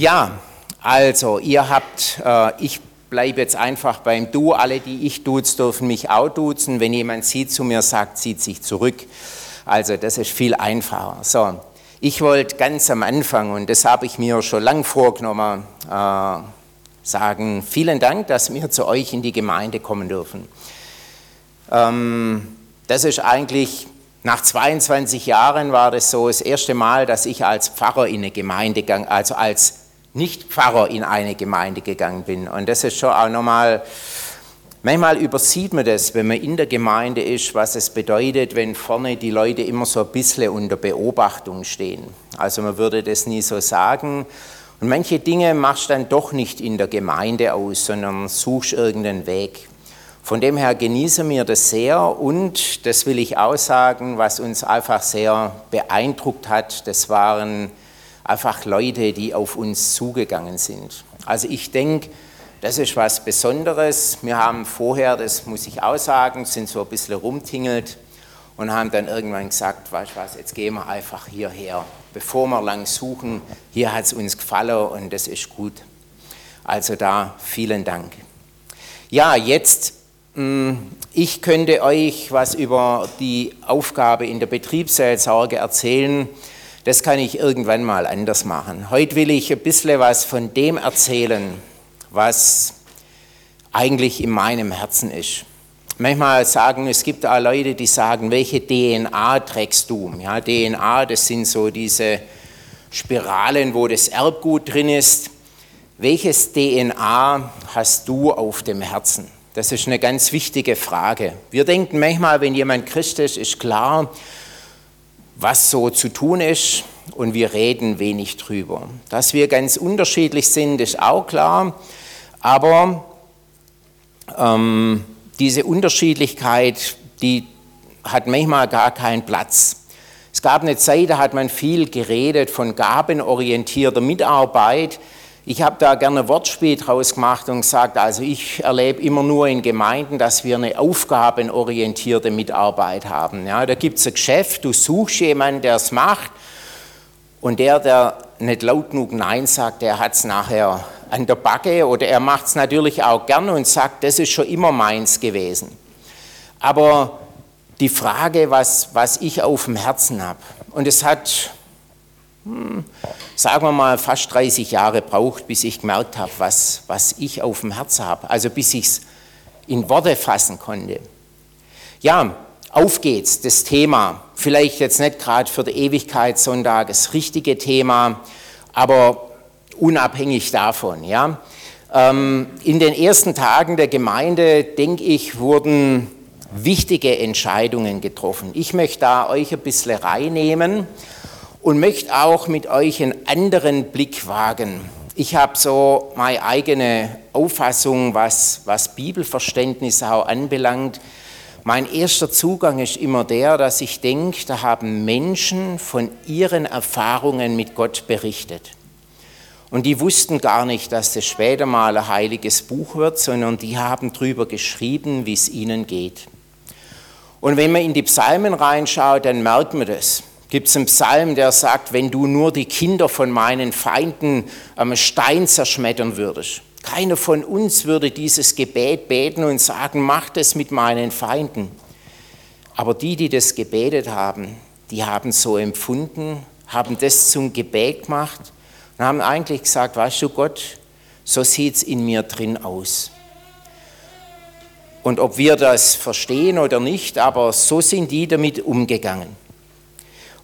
Ja, also ihr habt, äh, ich bleibe jetzt einfach beim Du. Alle, die ich duze, dürfen mich auch duzen. Wenn jemand sie zu mir sagt, zieht sich zurück. Also das ist viel einfacher. So, ich wollte ganz am Anfang, und das habe ich mir schon lang vorgenommen, äh, sagen, vielen Dank, dass wir zu euch in die Gemeinde kommen dürfen. Ähm, das ist eigentlich, nach 22 Jahren war das so das erste Mal, dass ich als Pfarrer in eine Gemeinde gegangen, also als nicht-Pfarrer in eine Gemeinde gegangen bin. Und das ist schon auch nochmal, manchmal übersieht man das, wenn man in der Gemeinde ist, was es bedeutet, wenn vorne die Leute immer so ein bisschen unter Beobachtung stehen. Also man würde das nie so sagen. Und manche Dinge machst du dann doch nicht in der Gemeinde aus, sondern suchst irgendeinen Weg. Von dem her genießen wir das sehr und das will ich auch sagen, was uns einfach sehr beeindruckt hat, das waren einfach Leute, die auf uns zugegangen sind. Also ich denke, das ist was Besonderes. Wir haben vorher, das muss ich auch sagen, sind so ein bisschen rumtingelt und haben dann irgendwann gesagt, weißt du was, jetzt gehen wir einfach hierher. Bevor wir lang suchen, hier hat es uns gefallen und das ist gut. Also da vielen Dank. Ja, jetzt, hm, ich könnte euch was über die Aufgabe in der Betriebsseelsorge erzählen. Das kann ich irgendwann mal anders machen. Heute will ich ein bisschen was von dem erzählen, was eigentlich in meinem Herzen ist. Manchmal sagen, es gibt auch Leute, die sagen, welche DNA trägst du? Ja, DNA, das sind so diese Spiralen, wo das Erbgut drin ist. Welches DNA hast du auf dem Herzen? Das ist eine ganz wichtige Frage. Wir denken manchmal, wenn jemand Christ ist, ist klar, was so zu tun ist und wir reden wenig drüber. Dass wir ganz unterschiedlich sind, ist auch klar, aber ähm, diese Unterschiedlichkeit, die hat manchmal gar keinen Platz. Es gab eine Zeit, da hat man viel geredet von gabenorientierter Mitarbeit. Ich habe da gerne ein Wortspiel draus gemacht und gesagt, also ich erlebe immer nur in Gemeinden, dass wir eine aufgabenorientierte Mitarbeit haben. Ja, da gibt es ein Geschäft, du suchst jemanden, der es macht und der, der nicht laut genug Nein sagt, der hat es nachher an der Backe oder er macht es natürlich auch gerne und sagt, das ist schon immer meins gewesen. Aber die Frage, was, was ich auf dem Herzen habe, und es hat hm, sagen wir mal, fast 30 Jahre braucht, bis ich gemerkt habe, was, was ich auf dem Herzen habe. Also bis ich es in Worte fassen konnte. Ja, auf geht's, das Thema. Vielleicht jetzt nicht gerade für den Ewigkeitssonntag das richtige Thema, aber unabhängig davon. Ja. Ähm, in den ersten Tagen der Gemeinde, denke ich, wurden wichtige Entscheidungen getroffen. Ich möchte da euch ein bisschen reinnehmen und möchte auch mit euch einen anderen Blick wagen. Ich habe so meine eigene Auffassung, was, was Bibelverständnis auch anbelangt. Mein erster Zugang ist immer der, dass ich denke, da haben Menschen von ihren Erfahrungen mit Gott berichtet. Und die wussten gar nicht, dass das später mal ein heiliges Buch wird, sondern die haben darüber geschrieben, wie es ihnen geht. Und wenn man in die Psalmen reinschaut, dann merkt man das gibt es einen Psalm, der sagt, wenn du nur die Kinder von meinen Feinden am Stein zerschmettern würdest. Keiner von uns würde dieses Gebet beten und sagen, mach das mit meinen Feinden. Aber die, die das gebetet haben, die haben so empfunden, haben das zum Gebet gemacht und haben eigentlich gesagt, weißt du Gott, so sieht es in mir drin aus. Und ob wir das verstehen oder nicht, aber so sind die damit umgegangen.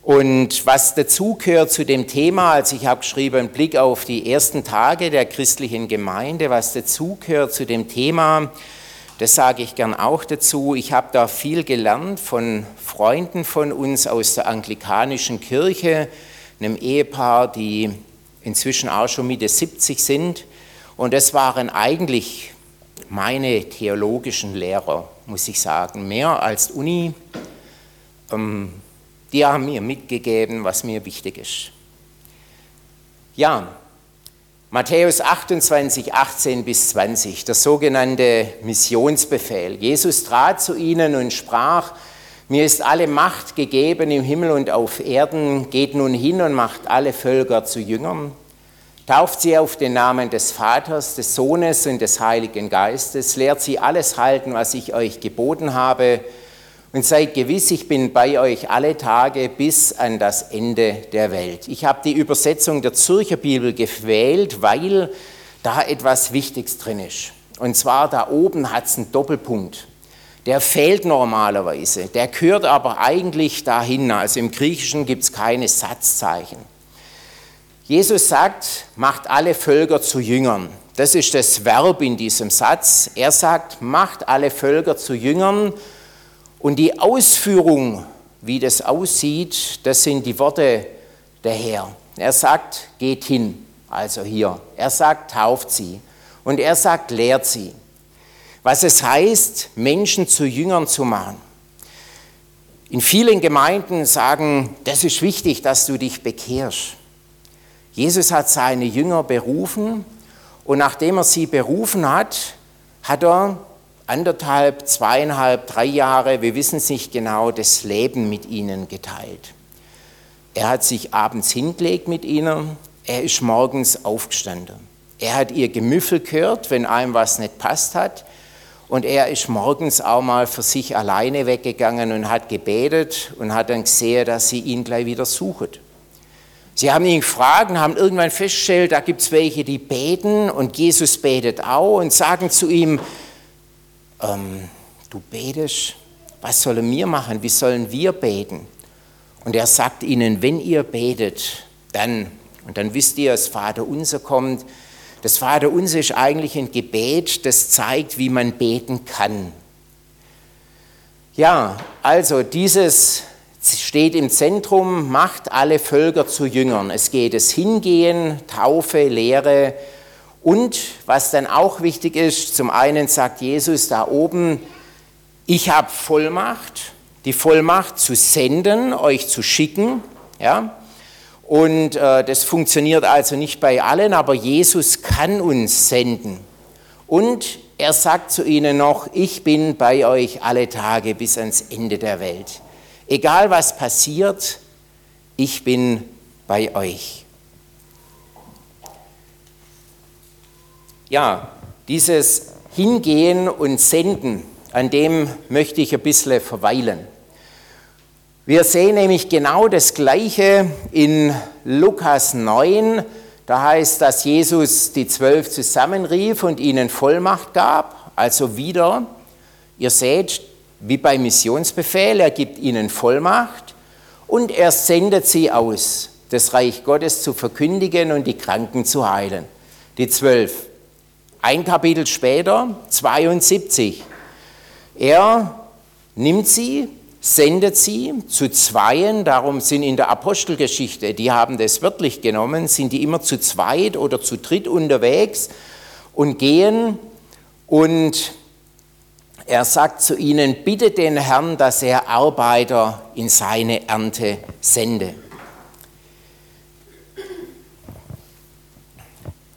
Und was dazugehört zu dem Thema, also ich habe geschrieben, Blick auf die ersten Tage der christlichen Gemeinde, was dazugehört zu dem Thema, das sage ich gern auch dazu. Ich habe da viel gelernt von Freunden von uns aus der anglikanischen Kirche, einem Ehepaar, die inzwischen auch schon Mitte 70 sind. Und das waren eigentlich meine theologischen Lehrer, muss ich sagen, mehr als Uni. Ähm, die haben mir mitgegeben, was mir wichtig ist. Ja, Matthäus 28, 18 bis 20, der sogenannte Missionsbefehl. Jesus trat zu ihnen und sprach, mir ist alle Macht gegeben im Himmel und auf Erden, geht nun hin und macht alle Völker zu Jüngern, Tauft sie auf den Namen des Vaters, des Sohnes und des Heiligen Geistes, lehrt sie alles halten, was ich euch geboten habe, und seid gewiss, ich bin bei euch alle Tage bis an das Ende der Welt. Ich habe die Übersetzung der Zürcher Bibel gewählt, weil da etwas Wichtiges drin ist. Und zwar da oben hat es einen Doppelpunkt. Der fehlt normalerweise, der gehört aber eigentlich dahin. Also im Griechischen gibt es keine Satzzeichen. Jesus sagt, macht alle Völker zu Jüngern. Das ist das Verb in diesem Satz. Er sagt, macht alle Völker zu Jüngern. Und die Ausführung, wie das aussieht, das sind die Worte der Herr. Er sagt, geht hin, also hier. Er sagt, tauft sie. Und er sagt, lehrt sie. Was es heißt, Menschen zu Jüngern zu machen. In vielen Gemeinden sagen, das ist wichtig, dass du dich bekehrst. Jesus hat seine Jünger berufen und nachdem er sie berufen hat, hat er anderthalb, zweieinhalb, drei Jahre, wir wissen es nicht genau, das Leben mit ihnen geteilt. Er hat sich abends hingelegt mit ihnen, er ist morgens aufgestanden. Er hat ihr Gemüffel gehört, wenn einem was nicht passt hat. Und er ist morgens auch mal für sich alleine weggegangen und hat gebetet und hat dann gesehen, dass sie ihn gleich wieder suchen. Sie haben ihn gefragt und haben irgendwann festgestellt, da gibt es welche, die beten und Jesus betet auch und sagen zu ihm, ähm, du betest, was sollen wir machen, wie sollen wir beten? Und er sagt ihnen, wenn ihr betet, dann, und dann wisst ihr, das Vater unser kommt, das Vater unser ist eigentlich ein Gebet, das zeigt, wie man beten kann. Ja, also dieses steht im Zentrum, macht alle Völker zu Jüngern. Es geht es Hingehen, Taufe, Lehre und was dann auch wichtig ist, zum einen sagt Jesus da oben, ich habe Vollmacht, die Vollmacht zu senden, euch zu schicken, ja, und äh, das funktioniert also nicht bei allen, aber Jesus kann uns senden. Und er sagt zu ihnen noch, ich bin bei euch alle Tage bis ans Ende der Welt. Egal was passiert, ich bin bei euch. Ja, dieses Hingehen und Senden, an dem möchte ich ein bisschen verweilen. Wir sehen nämlich genau das Gleiche in Lukas 9. Da heißt, dass Jesus die Zwölf zusammenrief und ihnen Vollmacht gab. Also wieder, ihr seht, wie beim Missionsbefehl, er gibt ihnen Vollmacht und er sendet sie aus, das Reich Gottes zu verkündigen und die Kranken zu heilen. Die zwölf. Ein Kapitel später, 72. Er nimmt sie, sendet sie zu Zweien, darum sind in der Apostelgeschichte, die haben das wörtlich genommen, sind die immer zu zweit oder zu dritt unterwegs und gehen und er sagt zu ihnen, bitte den Herrn, dass er Arbeiter in seine Ernte sende.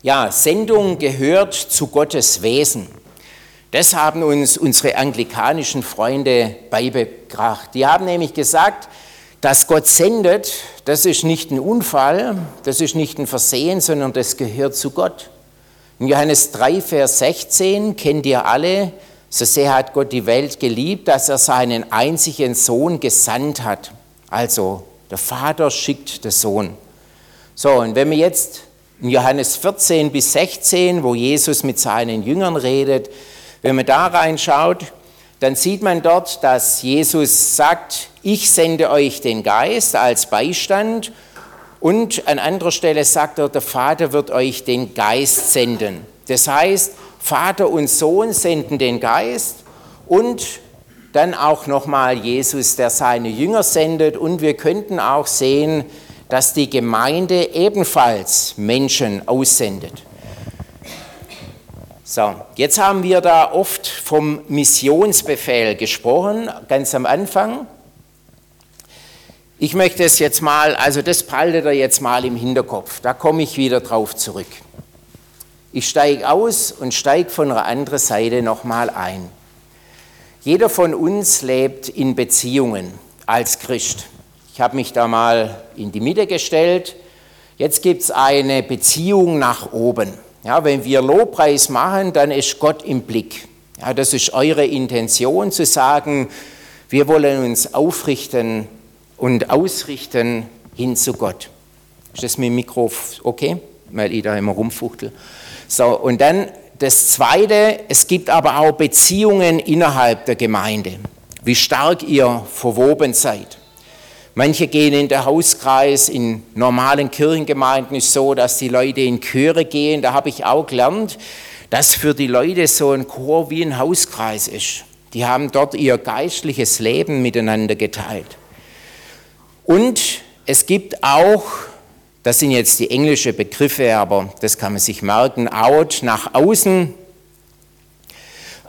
Ja, Sendung gehört zu Gottes Wesen. Das haben uns unsere anglikanischen Freunde beigebracht. Die haben nämlich gesagt, dass Gott sendet, das ist nicht ein Unfall, das ist nicht ein Versehen, sondern das gehört zu Gott. In Johannes 3, Vers 16 kennt ihr alle, so sehr hat Gott die Welt geliebt, dass er seinen einzigen Sohn gesandt hat. Also der Vater schickt den Sohn. So, und wenn wir jetzt in Johannes 14 bis 16, wo Jesus mit seinen Jüngern redet, wenn man da reinschaut, dann sieht man dort, dass Jesus sagt, ich sende euch den Geist als Beistand und an anderer Stelle sagt er, der Vater wird euch den Geist senden. Das heißt, Vater und Sohn senden den Geist und dann auch nochmal Jesus, der seine Jünger sendet. Und wir könnten auch sehen, dass die Gemeinde ebenfalls Menschen aussendet. So, jetzt haben wir da oft vom Missionsbefehl gesprochen, ganz am Anfang. Ich möchte es jetzt mal, also das behaltet ihr jetzt mal im Hinterkopf, da komme ich wieder drauf zurück. Ich steige aus und steige von der anderen Seite nochmal ein. Jeder von uns lebt in Beziehungen als Christ. Ich habe mich da mal in die Mitte gestellt. Jetzt gibt es eine Beziehung nach oben. Ja, wenn wir Lobpreis machen, dann ist Gott im Blick. Ja, das ist eure Intention zu sagen, wir wollen uns aufrichten und ausrichten hin zu Gott. Ist das mit dem Mikro okay? Weil ich da immer rumfuchtel. So, und dann das Zweite, es gibt aber auch Beziehungen innerhalb der Gemeinde, wie stark ihr verwoben seid. Manche gehen in den Hauskreis, in normalen Kirchengemeinden ist so, dass die Leute in Chöre gehen. Da habe ich auch gelernt, dass für die Leute so ein Chor wie ein Hauskreis ist. Die haben dort ihr geistliches Leben miteinander geteilt. Und es gibt auch, das sind jetzt die englischen Begriffe, aber das kann man sich merken, out nach außen.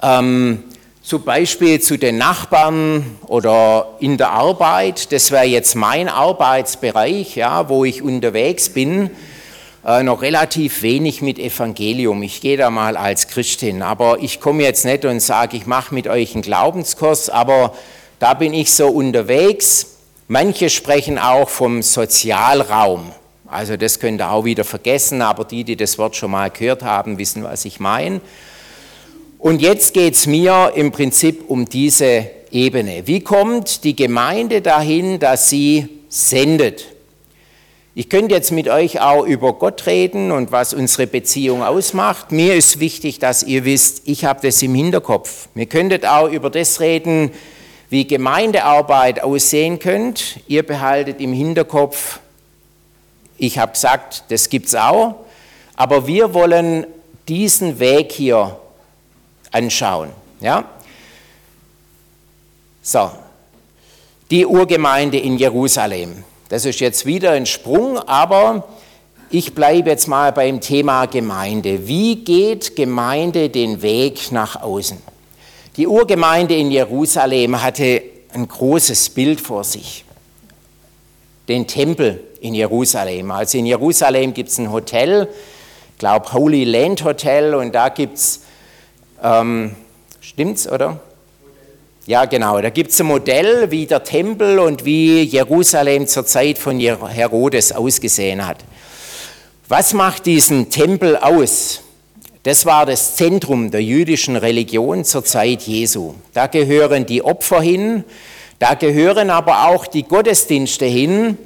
Ähm, zum Beispiel zu den Nachbarn oder in der Arbeit. Das wäre jetzt mein Arbeitsbereich, ja, wo ich unterwegs bin. Äh, noch relativ wenig mit Evangelium. Ich gehe da mal als Christin, aber ich komme jetzt nicht und sage, ich mache mit euch einen Glaubenskurs, aber da bin ich so unterwegs. Manche sprechen auch vom Sozialraum. Also das könnt ihr auch wieder vergessen, aber die, die das Wort schon mal gehört haben, wissen, was ich meine. Und jetzt geht es mir im Prinzip um diese Ebene. Wie kommt die Gemeinde dahin, dass sie sendet? Ich könnte jetzt mit euch auch über Gott reden und was unsere Beziehung ausmacht. Mir ist wichtig, dass ihr wisst, ich habe das im Hinterkopf. Ihr könntet auch über das reden, wie Gemeindearbeit aussehen könnte. Ihr behaltet im Hinterkopf, ich habe gesagt, das gibt es auch, aber wir wollen diesen Weg hier anschauen. Ja? So, die Urgemeinde in Jerusalem. Das ist jetzt wieder ein Sprung, aber ich bleibe jetzt mal beim Thema Gemeinde. Wie geht Gemeinde den Weg nach außen? Die Urgemeinde in Jerusalem hatte ein großes Bild vor sich. Den Tempel in Jerusalem. Also in Jerusalem gibt es ein Hotel, ich glaube Holy Land Hotel, und da gibt es ähm, stimmt's, oder? Ja, genau. Da gibt es ein Modell, wie der Tempel und wie Jerusalem zur Zeit von Herodes ausgesehen hat. Was macht diesen Tempel aus? Das war das Zentrum der jüdischen Religion zur Zeit Jesu. Da gehören die Opfer hin, da gehören aber auch die Gottesdienste hin.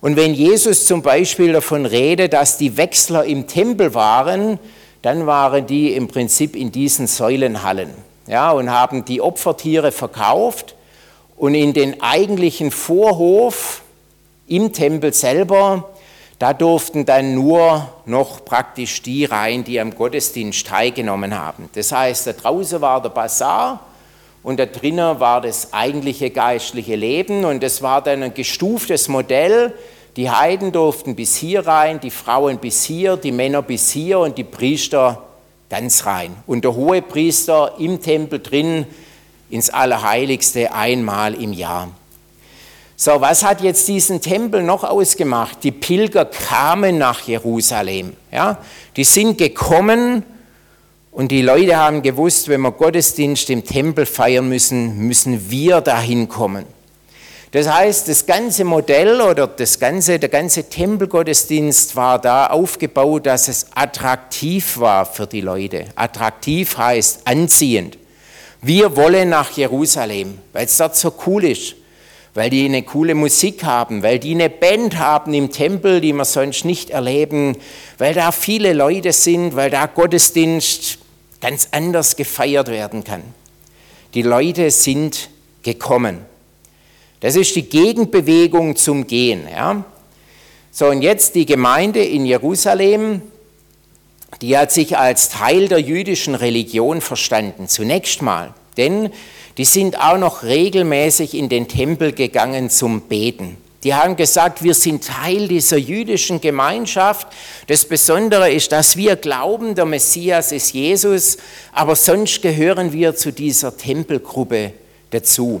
Und wenn Jesus zum Beispiel davon redet, dass die Wechsler im Tempel waren, dann waren die im Prinzip in diesen Säulenhallen ja, und haben die Opfertiere verkauft und in den eigentlichen Vorhof im Tempel selber, da durften dann nur noch praktisch die rein, die am Gottesdienst teilgenommen haben. Das heißt, da draußen war der Bazar und da drinnen war das eigentliche geistliche Leben und das war dann ein gestuftes Modell, die Heiden durften bis hier rein, die Frauen bis hier, die Männer bis hier und die Priester ganz rein. Und der hohe Priester im Tempel drin ins Allerheiligste einmal im Jahr. So, was hat jetzt diesen Tempel noch ausgemacht? Die Pilger kamen nach Jerusalem. Ja? Die sind gekommen und die Leute haben gewusst, wenn wir Gottesdienst im Tempel feiern müssen, müssen wir dahin kommen. Das heißt, das ganze Modell oder das ganze, der ganze Tempelgottesdienst war da aufgebaut, dass es attraktiv war für die Leute. Attraktiv heißt anziehend. Wir wollen nach Jerusalem, weil es dort so cool ist, weil die eine coole Musik haben, weil die eine Band haben im Tempel, die wir sonst nicht erleben, weil da viele Leute sind, weil da Gottesdienst ganz anders gefeiert werden kann. Die Leute sind gekommen. Das ist die Gegenbewegung zum Gehen. Ja? So, und jetzt die Gemeinde in Jerusalem, die hat sich als Teil der jüdischen Religion verstanden, zunächst mal. Denn die sind auch noch regelmäßig in den Tempel gegangen zum Beten. Die haben gesagt, wir sind Teil dieser jüdischen Gemeinschaft. Das Besondere ist, dass wir glauben, der Messias ist Jesus, aber sonst gehören wir zu dieser Tempelgruppe dazu.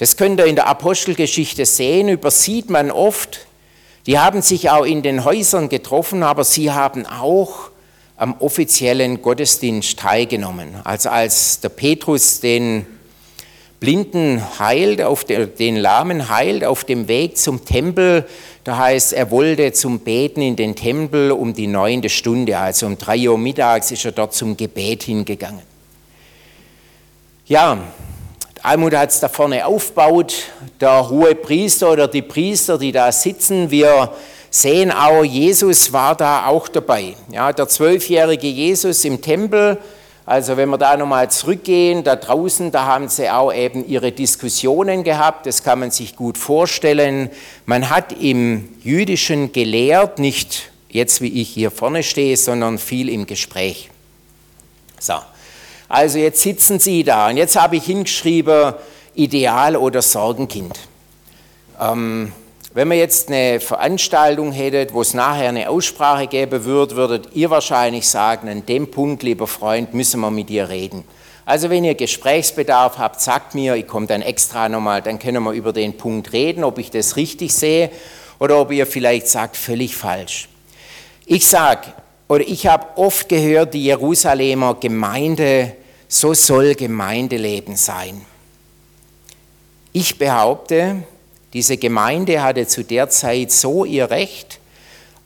Das könnt ihr in der Apostelgeschichte sehen, übersieht man oft. Die haben sich auch in den Häusern getroffen, aber sie haben auch am offiziellen Gottesdienst teilgenommen. Also als der Petrus den Blinden heilt, auf den, den Lahmen heilt auf dem Weg zum Tempel. Da heißt, er wollte zum Beten in den Tempel um die neunte Stunde, also um drei Uhr mittags ist er dort zum Gebet hingegangen. Ja, Almut hat es da vorne aufgebaut, der hohe Priester oder die Priester, die da sitzen, wir sehen auch, Jesus war da auch dabei. Ja, der zwölfjährige Jesus im Tempel, also wenn wir da nochmal zurückgehen, da draußen, da haben sie auch eben ihre Diskussionen gehabt, das kann man sich gut vorstellen. Man hat im Jüdischen gelehrt, nicht jetzt wie ich hier vorne stehe, sondern viel im Gespräch. So. Also jetzt sitzen Sie da und jetzt habe ich hingeschrieben, Ideal oder Sorgenkind. Ähm, wenn wir jetzt eine Veranstaltung hättet, wo es nachher eine Aussprache geben würde, würdet ihr wahrscheinlich sagen, an dem Punkt, lieber Freund, müssen wir mit dir reden. Also wenn ihr Gesprächsbedarf habt, sagt mir, ich komme dann extra nochmal, dann können wir über den Punkt reden, ob ich das richtig sehe oder ob ihr vielleicht sagt, völlig falsch. Ich sage, oder ich habe oft gehört, die Jerusalemer Gemeinde so soll Gemeindeleben sein. Ich behaupte, diese Gemeinde hatte zu der Zeit so ihr Recht,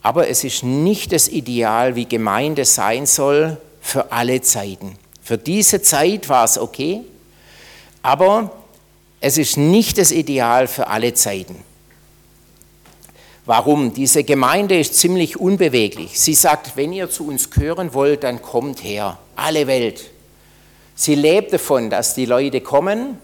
aber es ist nicht das Ideal, wie Gemeinde sein soll für alle Zeiten. Für diese Zeit war es okay, aber es ist nicht das Ideal für alle Zeiten. Warum? Diese Gemeinde ist ziemlich unbeweglich. Sie sagt, wenn ihr zu uns gehören wollt, dann kommt her, alle Welt. Sie lebt davon, dass die Leute kommen.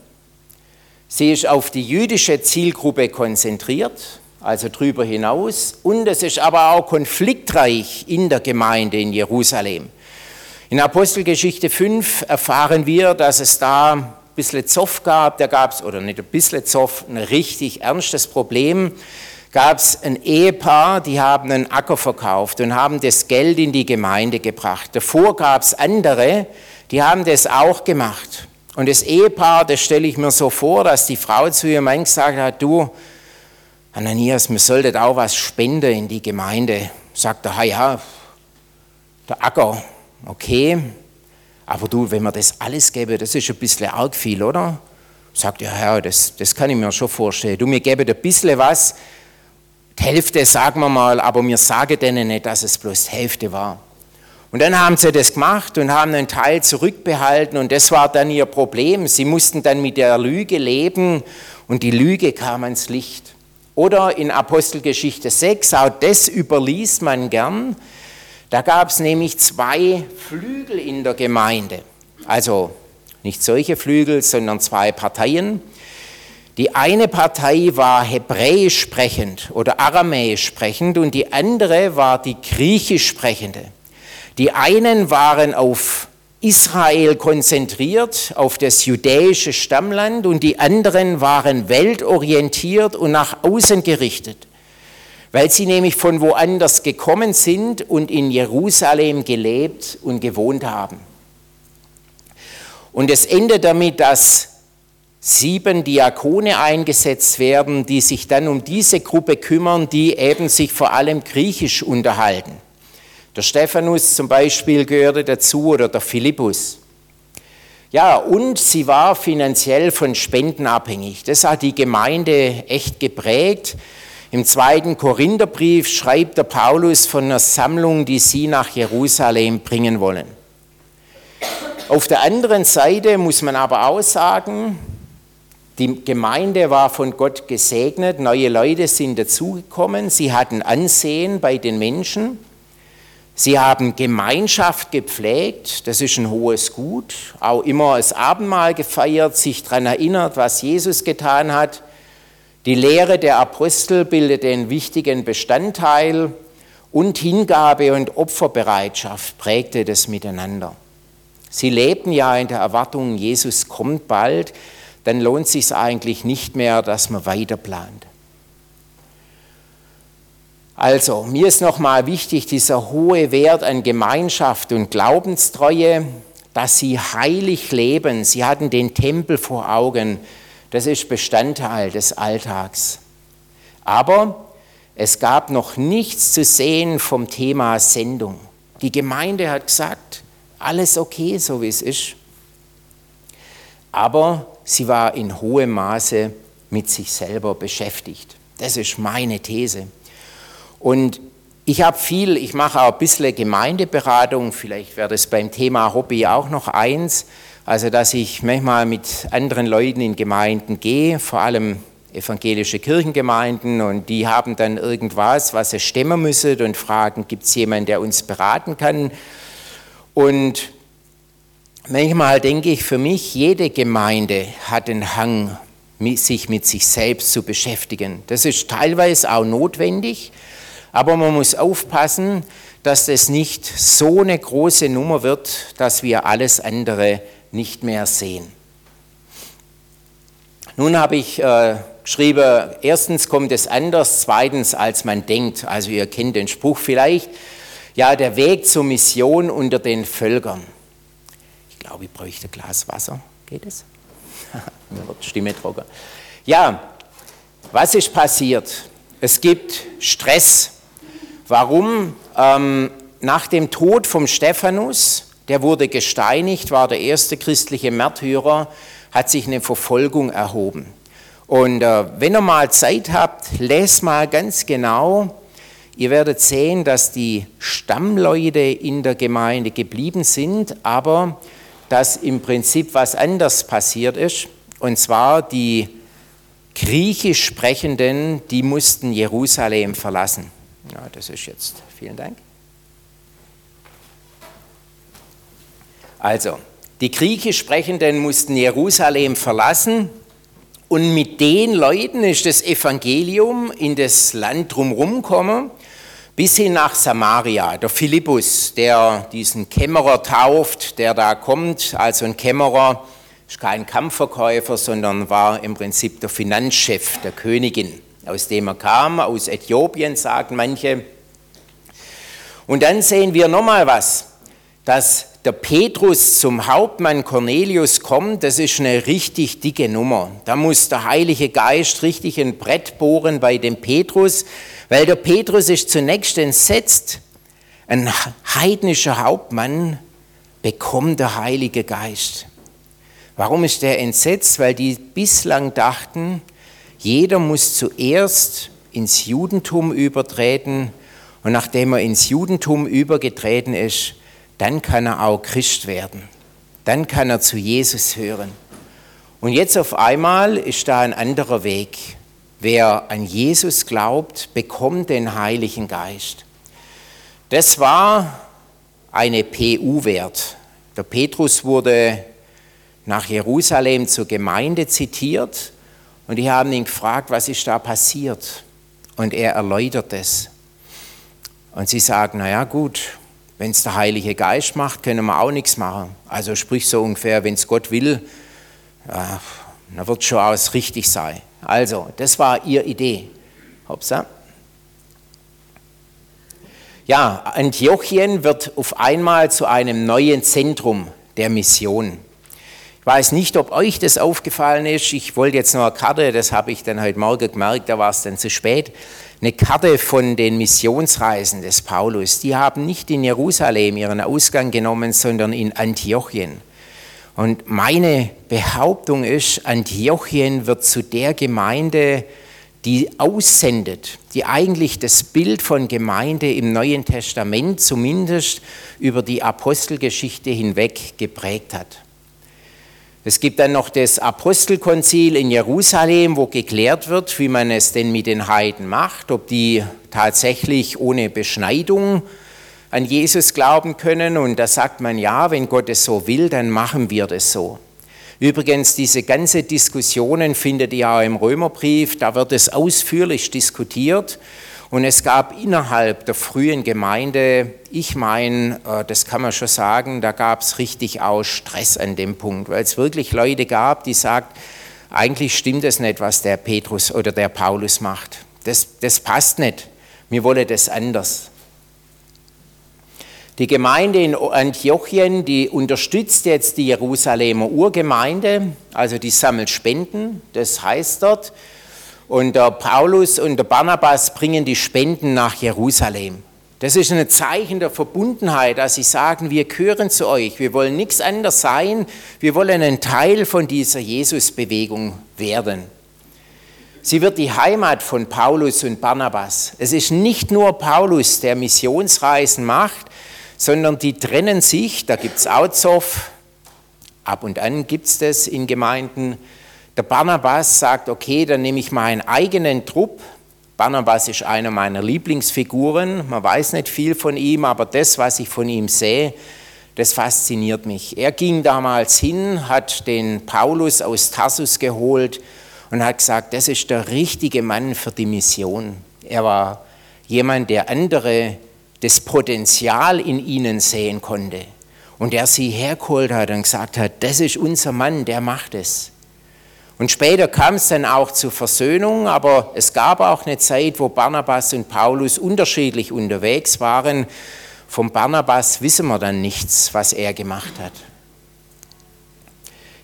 Sie ist auf die jüdische Zielgruppe konzentriert, also darüber hinaus. Und es ist aber auch konfliktreich in der Gemeinde in Jerusalem. In Apostelgeschichte 5 erfahren wir, dass es da ein bisschen Zoff gab. Da gab es, oder nicht ein bisschen Zoff, ein richtig ernstes Problem gab es ein Ehepaar, die haben einen Acker verkauft und haben das Geld in die Gemeinde gebracht. Davor gab es andere, die haben das auch gemacht. Und das Ehepaar, das stelle ich mir so vor, dass die Frau zu ihrem Mann gesagt hat, du, Ananias, wir sollten auch was spenden in die Gemeinde. Sagt er, ja, der Acker, okay, aber du, wenn wir das alles geben, das ist ein bisschen arg viel, oder? Sagt er, ja, das, das kann ich mir schon vorstellen. Du, mir geben ein bisschen was, Hälfte sagen wir mal, aber wir sagen denen nicht, dass es bloß Hälfte war. Und dann haben sie das gemacht und haben einen Teil zurückbehalten und das war dann ihr Problem. Sie mussten dann mit der Lüge leben und die Lüge kam ans Licht. Oder in Apostelgeschichte 6, auch das überließ man gern. Da gab es nämlich zwei Flügel in der Gemeinde. Also nicht solche Flügel, sondern zwei Parteien. Die eine Partei war hebräisch sprechend oder aramäisch sprechend und die andere war die griechisch sprechende. Die einen waren auf Israel konzentriert, auf das judäische Stammland und die anderen waren weltorientiert und nach außen gerichtet, weil sie nämlich von woanders gekommen sind und in Jerusalem gelebt und gewohnt haben. Und es endet damit, dass sieben Diakone eingesetzt werden, die sich dann um diese Gruppe kümmern, die eben sich vor allem griechisch unterhalten. Der Stephanus zum Beispiel gehörte dazu oder der Philippus. Ja, und sie war finanziell von Spenden abhängig. Das hat die Gemeinde echt geprägt. Im zweiten Korintherbrief schreibt der Paulus von einer Sammlung, die sie nach Jerusalem bringen wollen. Auf der anderen Seite muss man aber auch sagen, die Gemeinde war von Gott gesegnet, neue Leute sind dazugekommen, sie hatten Ansehen bei den Menschen. Sie haben Gemeinschaft gepflegt, das ist ein hohes Gut, auch immer das Abendmahl gefeiert, sich daran erinnert, was Jesus getan hat. Die Lehre der Apostel bildet den wichtigen Bestandteil und Hingabe und Opferbereitschaft prägte das Miteinander. Sie lebten ja in der Erwartung, Jesus kommt bald, dann lohnt es sich eigentlich nicht mehr, dass man weiter plant. Also, mir ist nochmal wichtig, dieser hohe Wert an Gemeinschaft und Glaubenstreue, dass sie heilig leben. Sie hatten den Tempel vor Augen. Das ist Bestandteil des Alltags. Aber es gab noch nichts zu sehen vom Thema Sendung. Die Gemeinde hat gesagt, alles okay, so wie es ist. Aber sie war in hohem Maße mit sich selber beschäftigt. Das ist meine These. Und ich habe viel, ich mache auch ein bisschen Gemeindeberatung, vielleicht wäre das beim Thema Hobby auch noch eins, also dass ich manchmal mit anderen Leuten in Gemeinden gehe, vor allem evangelische Kirchengemeinden und die haben dann irgendwas, was sie stemmen müssen und fragen, gibt es jemanden, der uns beraten kann? Und manchmal denke ich für mich, jede Gemeinde hat einen Hang, sich mit sich selbst zu beschäftigen. Das ist teilweise auch notwendig, aber man muss aufpassen, dass das nicht so eine große Nummer wird, dass wir alles andere nicht mehr sehen. Nun habe ich äh, geschrieben, erstens kommt es anders, zweitens als man denkt. Also ihr kennt den Spruch vielleicht. Ja, der Weg zur Mission unter den Völkern. Glaube, ich bräuchte ein Glas Wasser. Geht es? Mir wird die Stimme trocken. Ja, was ist passiert? Es gibt Stress. Warum? Ähm, nach dem Tod vom Stephanus, der wurde gesteinigt, war der erste christliche Märtyrer, hat sich eine Verfolgung erhoben. Und äh, wenn ihr mal Zeit habt, lest mal ganz genau. Ihr werdet sehen, dass die Stammleute in der Gemeinde geblieben sind, aber dass im Prinzip was anders passiert ist. Und zwar die griechisch Sprechenden, die mussten Jerusalem verlassen. Ja, das ist jetzt. Vielen Dank. Also, die griechisch Sprechenden mussten Jerusalem verlassen und mit den Leuten ist das Evangelium in das Land drumherum gekommen, bis hin nach Samaria. Der Philippus, der diesen Kämmerer tauft, der da kommt, also ein Kämmerer, ist kein Kampfverkäufer, sondern war im Prinzip der Finanzchef der Königin, aus dem er kam, aus Äthiopien, sagen manche. Und dann sehen wir nochmal was, dass der Petrus zum Hauptmann Cornelius kommt, das ist eine richtig dicke Nummer. Da muss der Heilige Geist richtig ein Brett bohren bei dem Petrus, weil der Petrus ist zunächst entsetzt. Ein heidnischer Hauptmann bekommt der Heilige Geist. Warum ist der entsetzt? Weil die bislang dachten, jeder muss zuerst ins Judentum übertreten und nachdem er ins Judentum übergetreten ist, dann kann er auch Christ werden. Dann kann er zu Jesus hören. Und jetzt auf einmal ist da ein anderer Weg. Wer an Jesus glaubt, bekommt den Heiligen Geist. Das war eine PU-Wert. Der Petrus wurde nach Jerusalem zur Gemeinde zitiert und die haben ihn gefragt, was ist da passiert? Und er erläutert es. Und sie sagen, naja gut, wenn es der Heilige Geist macht, können wir auch nichts machen. Also sprich so ungefähr, wenn es Gott will, ja, dann wird schon alles richtig sein. Also, das war ihre Idee. Hopsa. Ja, Antiochien wird auf einmal zu einem neuen Zentrum der Mission. Ich weiß nicht, ob euch das aufgefallen ist. Ich wollte jetzt noch eine Karte, das habe ich dann heute Morgen gemerkt, da war es dann zu spät eine Karte von den Missionsreisen des Paulus. Die haben nicht in Jerusalem ihren Ausgang genommen, sondern in Antiochien. Und meine Behauptung ist, Antiochien wird zu der Gemeinde, die aussendet, die eigentlich das Bild von Gemeinde im Neuen Testament zumindest über die Apostelgeschichte hinweg geprägt hat. Es gibt dann noch das Apostelkonzil in Jerusalem, wo geklärt wird, wie man es denn mit den Heiden macht, ob die tatsächlich ohne Beschneidung an Jesus glauben können. Und da sagt man, ja, wenn Gott es so will, dann machen wir das so. Übrigens, diese ganze Diskussionen findet ihr auch im Römerbrief, da wird es ausführlich diskutiert. Und es gab innerhalb der frühen Gemeinde, ich meine, äh, das kann man schon sagen, da gab es richtig auch Stress an dem Punkt, weil es wirklich Leute gab, die sagten, eigentlich stimmt es nicht, was der Petrus oder der Paulus macht. Das, das passt nicht. Wir wollen das anders. Die Gemeinde in Antiochien, die unterstützt jetzt die Jerusalemer Urgemeinde, also die sammelt Spenden, das heißt dort, und der Paulus und der Barnabas bringen die Spenden nach Jerusalem. Das ist ein Zeichen der Verbundenheit, dass sie sagen, wir gehören zu euch, wir wollen nichts anderes sein, wir wollen ein Teil von dieser Jesus-Bewegung werden. Sie wird die Heimat von Paulus und Barnabas. Es ist nicht nur Paulus, der Missionsreisen macht, sondern die trennen sich, da gibt es Outsoff, ab und an gibt es das in Gemeinden. Der Barnabas sagt, okay, dann nehme ich meinen eigenen Trupp, Barnabas ist einer meiner Lieblingsfiguren. Man weiß nicht viel von ihm, aber das, was ich von ihm sehe, das fasziniert mich. Er ging damals hin, hat den Paulus aus Tarsus geholt und hat gesagt, das ist der richtige Mann für die Mission. Er war jemand, der andere das Potenzial in ihnen sehen konnte und der sie hergeholt hat und gesagt hat, das ist unser Mann, der macht es. Und später kam es dann auch zur Versöhnung, aber es gab auch eine Zeit, wo Barnabas und Paulus unterschiedlich unterwegs waren. Vom Barnabas wissen wir dann nichts, was er gemacht hat.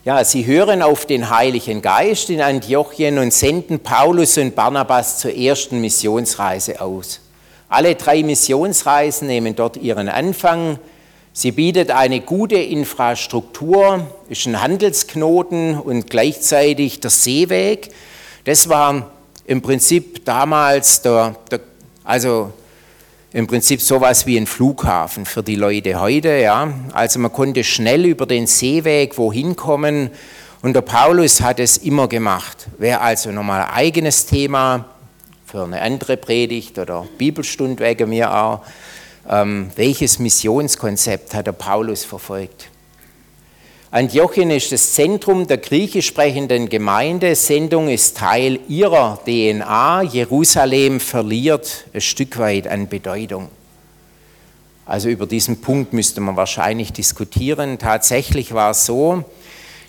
Ja, sie hören auf den Heiligen Geist in Antiochien und senden Paulus und Barnabas zur ersten Missionsreise aus. Alle drei Missionsreisen nehmen dort ihren Anfang. Sie bietet eine gute Infrastruktur, ist ein Handelsknoten und gleichzeitig der Seeweg. Das war im Prinzip damals der, der also im Prinzip sowas wie ein Flughafen für die Leute heute. Ja. Also man konnte schnell über den Seeweg wohin kommen und der Paulus hat es immer gemacht. Wäre also nochmal eigenes Thema für eine andere Predigt oder Bibelstund wegen mir auch. Ähm, welches Missionskonzept hat der Paulus verfolgt? Antiochien ist das Zentrum der griechisch sprechenden Gemeinde. Sendung ist Teil ihrer DNA. Jerusalem verliert ein Stück weit an Bedeutung. Also über diesen Punkt müsste man wahrscheinlich diskutieren. Tatsächlich war es so,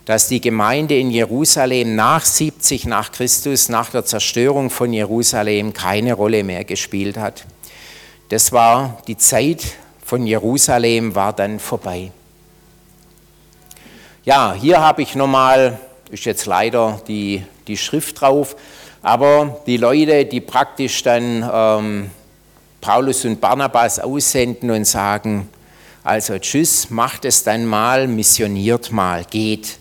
dass die Gemeinde in Jerusalem nach 70 nach Christus, nach der Zerstörung von Jerusalem, keine Rolle mehr gespielt hat. Das war die Zeit von Jerusalem war dann vorbei. Ja, hier habe ich nochmal, ist jetzt leider die, die Schrift drauf, aber die Leute, die praktisch dann ähm, Paulus und Barnabas aussenden und sagen, also tschüss, macht es dann mal, missioniert mal, geht.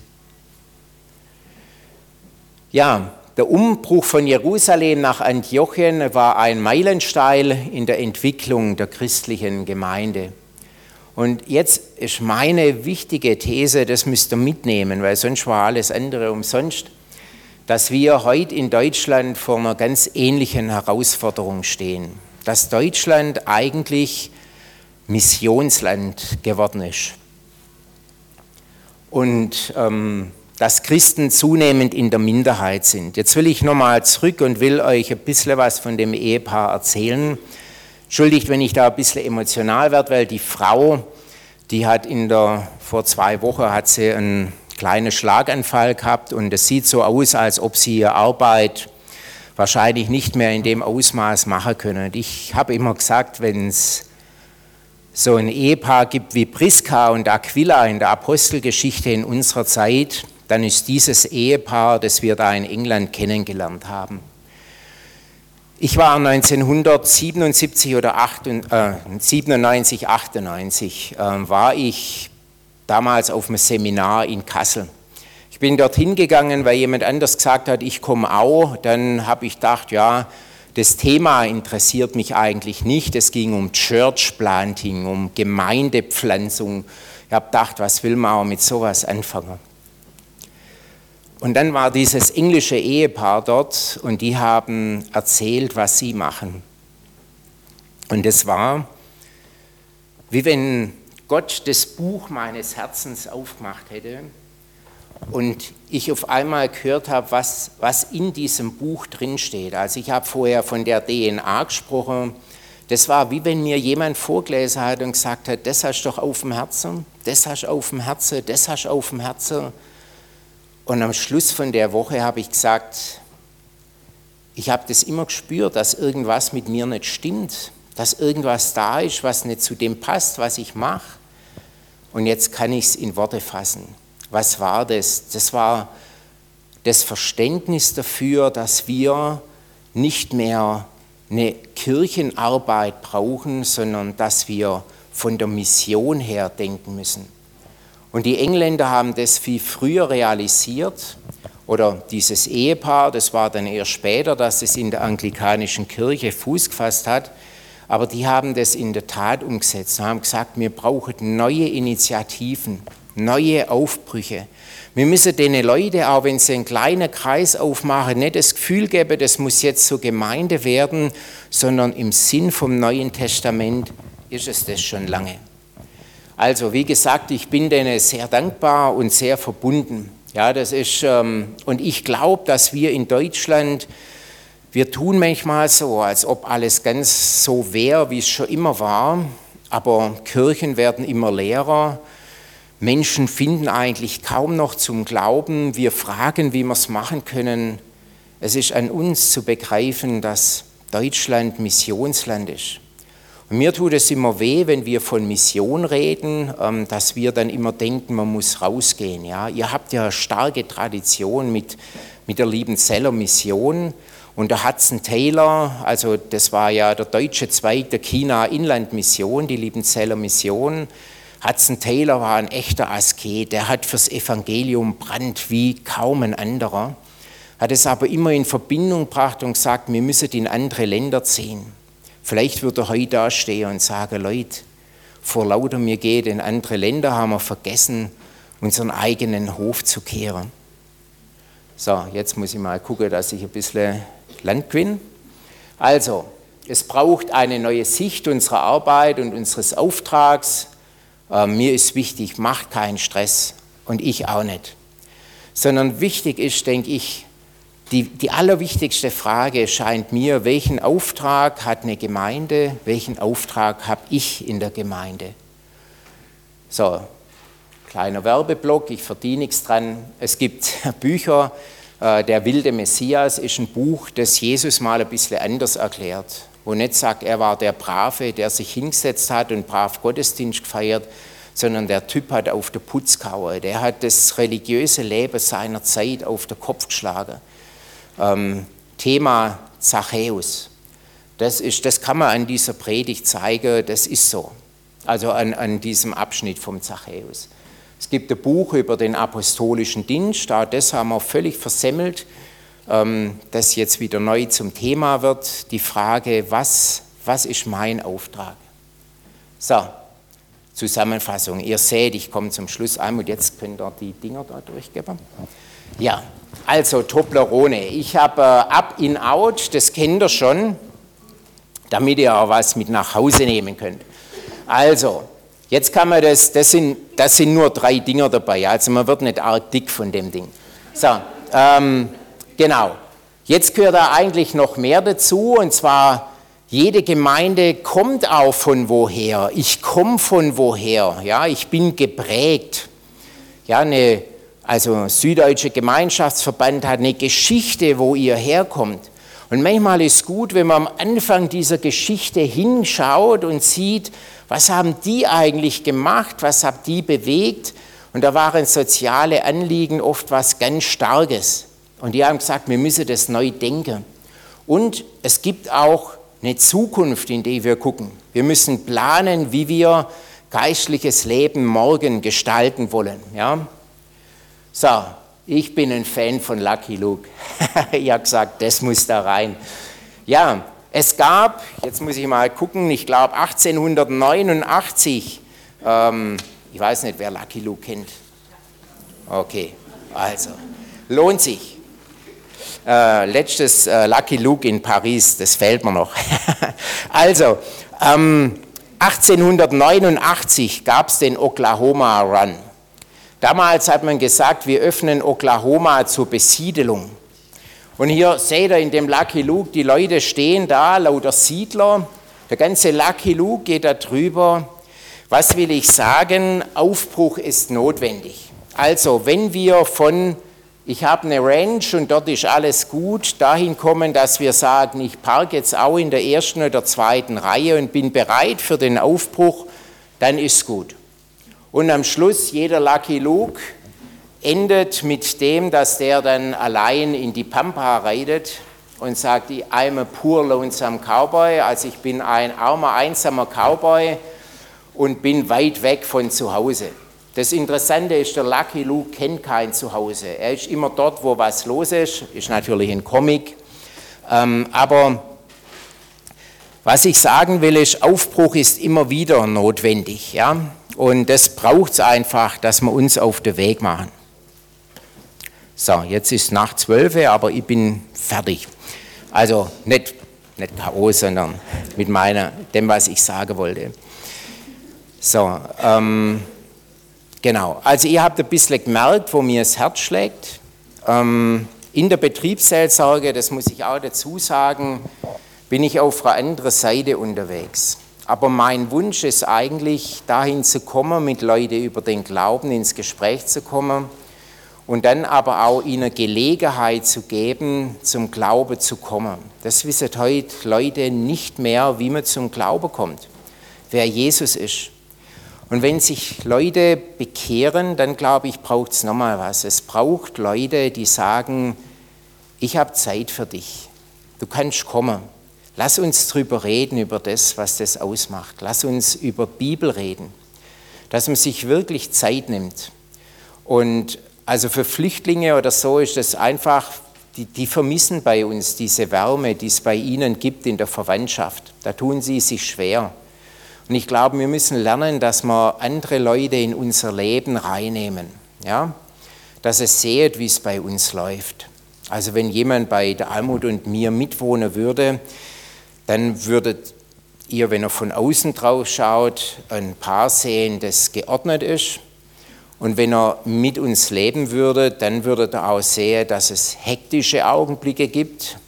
Ja, der Umbruch von Jerusalem nach Antiochien war ein Meilenstein in der Entwicklung der christlichen Gemeinde. Und jetzt ist meine wichtige These, das müsst ihr mitnehmen, weil sonst war alles andere umsonst, dass wir heute in Deutschland vor einer ganz ähnlichen Herausforderung stehen. Dass Deutschland eigentlich Missionsland geworden ist. Und ähm, dass Christen zunehmend in der Minderheit sind. Jetzt will ich nochmal zurück und will euch ein bisschen was von dem Ehepaar erzählen. Entschuldigt, wenn ich da ein bisschen emotional werde, weil die Frau, die hat in der, vor zwei Wochen hat sie einen kleinen Schlaganfall gehabt und es sieht so aus, als ob sie ihre Arbeit wahrscheinlich nicht mehr in dem Ausmaß machen können. Und ich habe immer gesagt, wenn es so ein Ehepaar gibt wie Priska und Aquila in der Apostelgeschichte in unserer Zeit, dann ist dieses Ehepaar, das wir da in England kennengelernt haben. Ich war 1977 oder 97, 98 äh, äh, war ich damals auf einem Seminar in Kassel. Ich bin dorthin gegangen, weil jemand anders gesagt hat, ich komme auch. Dann habe ich gedacht, ja, das Thema interessiert mich eigentlich nicht. Es ging um Church Planting, um Gemeindepflanzung. Ich habe gedacht, was will man auch mit sowas anfangen? Und dann war dieses englische Ehepaar dort und die haben erzählt, was sie machen. Und es war, wie wenn Gott das Buch meines Herzens aufgemacht hätte und ich auf einmal gehört habe, was, was in diesem Buch drinsteht. Also ich habe vorher von der DNA gesprochen. Das war wie wenn mir jemand vorgelesen hat und gesagt hat, das hast du doch auf dem Herzen, das hast du auf dem Herzen, das hast du auf dem Herzen. Und am Schluss von der Woche habe ich gesagt, ich habe das immer gespürt, dass irgendwas mit mir nicht stimmt, dass irgendwas da ist, was nicht zu dem passt, was ich mache. Und jetzt kann ich es in Worte fassen. Was war das? Das war das Verständnis dafür, dass wir nicht mehr eine Kirchenarbeit brauchen, sondern dass wir von der Mission her denken müssen. Und die Engländer haben das viel früher realisiert, oder dieses Ehepaar, das war dann eher später, dass es in der anglikanischen Kirche Fuß gefasst hat, aber die haben das in der Tat umgesetzt und haben gesagt, wir brauchen neue Initiativen, neue Aufbrüche. Wir müssen den Leuten, auch wenn sie einen kleinen Kreis aufmachen, nicht das Gefühl geben, das muss jetzt zur Gemeinde werden, sondern im Sinn vom Neuen Testament ist es das schon lange. Also, wie gesagt, ich bin denen sehr dankbar und sehr verbunden. Ja, das ist, ähm, und ich glaube, dass wir in Deutschland, wir tun manchmal so, als ob alles ganz so wäre, wie es schon immer war, aber Kirchen werden immer leerer. Menschen finden eigentlich kaum noch zum Glauben. Wir fragen, wie wir es machen können. Es ist an uns zu begreifen, dass Deutschland Missionsland ist. Mir tut es immer weh, wenn wir von Mission reden, ähm, dass wir dann immer denken, man muss rausgehen. Ja? Ihr habt ja eine starke Tradition mit, mit der Liebenzeller Mission. Und der Hudson Taylor, also das war ja der deutsche Zweig der China-Inland-Mission, die Liebenzeller Mission. Hudson Taylor war ein echter Asket, der hat fürs Evangelium brannt wie kaum ein anderer, hat es aber immer in Verbindung gebracht und gesagt, wir müssen in andere Länder ziehen. Vielleicht wird er heute dastehen und sagen, Leute, vor lauter mir geht in andere Länder, haben wir vergessen, unseren eigenen Hof zu kehren. So, jetzt muss ich mal gucken, dass ich ein bisschen Land gewinne. Also, es braucht eine neue Sicht unserer Arbeit und unseres Auftrags. Äh, mir ist wichtig, macht keinen Stress und ich auch nicht. Sondern wichtig ist, denke ich, die, die allerwichtigste Frage scheint mir, welchen Auftrag hat eine Gemeinde, welchen Auftrag habe ich in der Gemeinde? So, kleiner Werbeblock, ich verdiene nichts dran. Es gibt Bücher, äh, Der wilde Messias ist ein Buch, das Jesus mal ein bisschen anders erklärt, wo nicht sagt, er war der Brave, der sich hingesetzt hat und brav Gottesdienst gefeiert, sondern der Typ hat auf der Putzkauer, der hat das religiöse Leben seiner Zeit auf den Kopf geschlagen ähm, Thema Zachäus. Das, ist, das kann man an dieser Predigt zeigen, das ist so. Also an, an diesem Abschnitt vom Zachäus. Es gibt ein Buch über den apostolischen Dienst, auch das haben wir völlig versemmelt, ähm, das jetzt wieder neu zum Thema wird. Die Frage, was, was ist mein Auftrag? So, Zusammenfassung. Ihr seht, ich komme zum Schluss an und jetzt könnt ihr die Dinger da durchgeben. Ja, also Toblerone. Ich habe äh, in Out, das kennt ihr schon, damit ihr auch was mit nach Hause nehmen könnt. Also, jetzt kann man das, das sind, das sind nur drei Dinger dabei, also man wird nicht arg dick von dem Ding. So, ähm, genau. Jetzt gehört da eigentlich noch mehr dazu und zwar jede Gemeinde kommt auch von woher. Ich komme von woher. Ja, ich bin geprägt. Ja, eine also Süddeutsche Gemeinschaftsverband hat eine Geschichte, wo ihr herkommt. Und manchmal ist gut, wenn man am Anfang dieser Geschichte hinschaut und sieht, was haben die eigentlich gemacht, was hat die bewegt. Und da waren soziale Anliegen oft was ganz Starkes. Und die haben gesagt, wir müssen das neu denken. Und es gibt auch eine Zukunft, in die wir gucken. Wir müssen planen, wie wir geistliches Leben morgen gestalten wollen. Ja? So, ich bin ein Fan von Lucky Luke. ich habe gesagt, das muss da rein. Ja, es gab, jetzt muss ich mal gucken, ich glaube 1889, ähm, ich weiß nicht, wer Lucky Luke kennt. Okay, also, lohnt sich. Äh, letztes äh, Lucky Luke in Paris, das fällt mir noch. also, ähm, 1889 gab es den Oklahoma Run. Damals hat man gesagt, wir öffnen Oklahoma zur Besiedelung. Und hier seht ihr in dem Lucky Luke, die Leute stehen da, lauter Siedler. Der ganze Lucky Luke geht da drüber. Was will ich sagen? Aufbruch ist notwendig. Also, wenn wir von ich habe eine Ranch und dort ist alles gut, dahin kommen, dass wir sagen, ich parke jetzt auch in der ersten oder zweiten Reihe und bin bereit für den Aufbruch, dann ist gut. Und am Schluss, jeder Lucky Luke endet mit dem, dass der dann allein in die Pampa reitet und sagt, I'm a poor lonesome Cowboy, also ich bin ein armer, einsamer Cowboy und bin weit weg von zu Hause. Das Interessante ist, der Lucky Luke kennt kein Zuhause. Er ist immer dort, wo was los ist, ist natürlich ein Comic, ähm, aber was ich sagen will, ist, Aufbruch ist immer wieder notwendig. Ja? Und das braucht es einfach, dass wir uns auf den Weg machen. So, jetzt ist nach zwölf, aber ich bin fertig. Also nicht, nicht K.O., sondern mit meiner, dem, was ich sagen wollte. So, ähm, genau. Also ihr habt ein bisschen gemerkt, wo mir das Herz schlägt. Ähm, in der Betriebsseelsorge, das muss ich auch dazu sagen, bin ich auf einer anderen Seite unterwegs. Aber mein Wunsch ist eigentlich, dahin zu kommen, mit Leuten über den Glauben ins Gespräch zu kommen und dann aber auch ihnen Gelegenheit zu geben, zum Glaube zu kommen. Das wissen heute Leute nicht mehr, wie man zum Glaube kommt, wer Jesus ist. Und wenn sich Leute bekehren, dann glaube ich, braucht es nochmal was. Es braucht Leute, die sagen, ich habe Zeit für dich, du kannst kommen. Lass uns drüber reden, über das, was das ausmacht. Lass uns über Bibel reden, dass man sich wirklich Zeit nimmt. Und also für Flüchtlinge oder so ist das einfach, die, die vermissen bei uns diese Wärme, die es bei ihnen gibt in der Verwandtschaft. Da tun sie sich schwer. Und ich glaube, wir müssen lernen, dass wir andere Leute in unser Leben reinnehmen. Ja? Dass es seht, wie es bei uns läuft. Also wenn jemand bei der Almut und mir mitwohnen würde, dann würdet ihr, wenn er von außen drauf schaut, ein Paar sehen, das geordnet ist und wenn er mit uns leben würde, dann würde er auch sehen, dass es hektische Augenblicke gibt.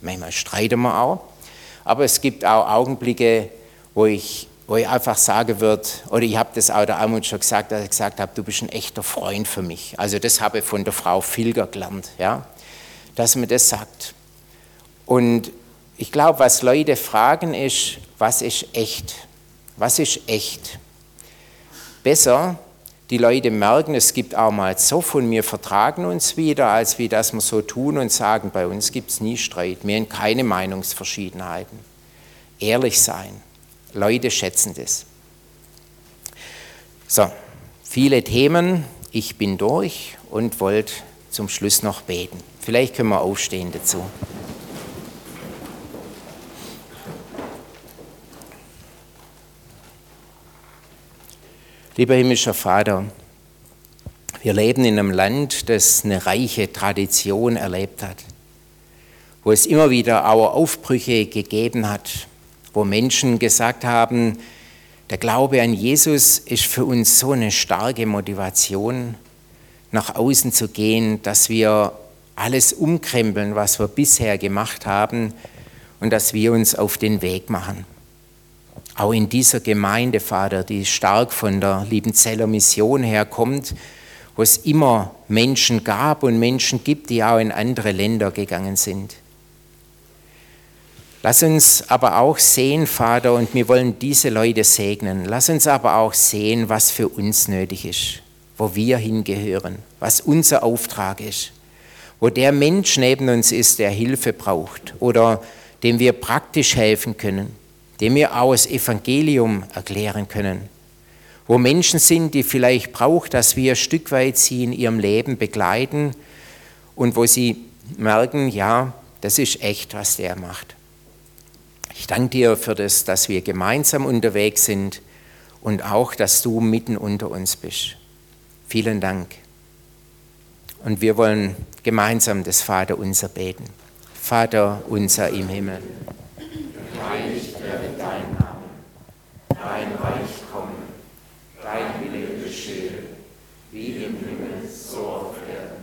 Manchmal streiten wir auch. Aber es gibt auch Augenblicke, wo ich, wo ich einfach sagen würde, oder ich habe das auch der Almut schon gesagt, dass ich gesagt habe, du bist ein echter Freund für mich. Also das habe ich von der Frau Filger gelernt, ja? dass man das sagt. Und ich glaube, was Leute fragen ist, was ist echt? Was ist echt? Besser, die Leute merken, es gibt auch mal so von mir vertragen uns wieder, als wie das wir so tun und sagen, bei uns gibt es nie Streit, wir haben keine Meinungsverschiedenheiten. Ehrlich sein, Leute schätzen das. So, viele Themen, ich bin durch und wollte zum Schluss noch beten. Vielleicht können wir aufstehen dazu. Lieber himmlischer Vater, wir leben in einem Land, das eine reiche Tradition erlebt hat, wo es immer wieder auch Aufbrüche gegeben hat, wo Menschen gesagt haben, der Glaube an Jesus ist für uns so eine starke Motivation, nach außen zu gehen, dass wir alles umkrempeln, was wir bisher gemacht haben und dass wir uns auf den Weg machen auch in dieser Gemeinde, Vater, die stark von der Liebenzeller Mission herkommt, wo es immer Menschen gab und Menschen gibt, die auch in andere Länder gegangen sind. Lass uns aber auch sehen, Vater, und wir wollen diese Leute segnen. Lass uns aber auch sehen, was für uns nötig ist, wo wir hingehören, was unser Auftrag ist, wo der Mensch neben uns ist, der Hilfe braucht oder dem wir praktisch helfen können dem wir auch das Evangelium erklären können. Wo Menschen sind, die vielleicht braucht, dass wir ein Stück weit sie in ihrem Leben begleiten und wo sie merken, ja, das ist echt, was der macht. Ich danke dir für das, dass wir gemeinsam unterwegs sind und auch, dass du mitten unter uns bist. Vielen Dank. Und wir wollen gemeinsam das Vater unser beten. Vater unser im Himmel. Heilig dein Reich komme, dein Wille geschehe, wie im Himmel, so auf Erden.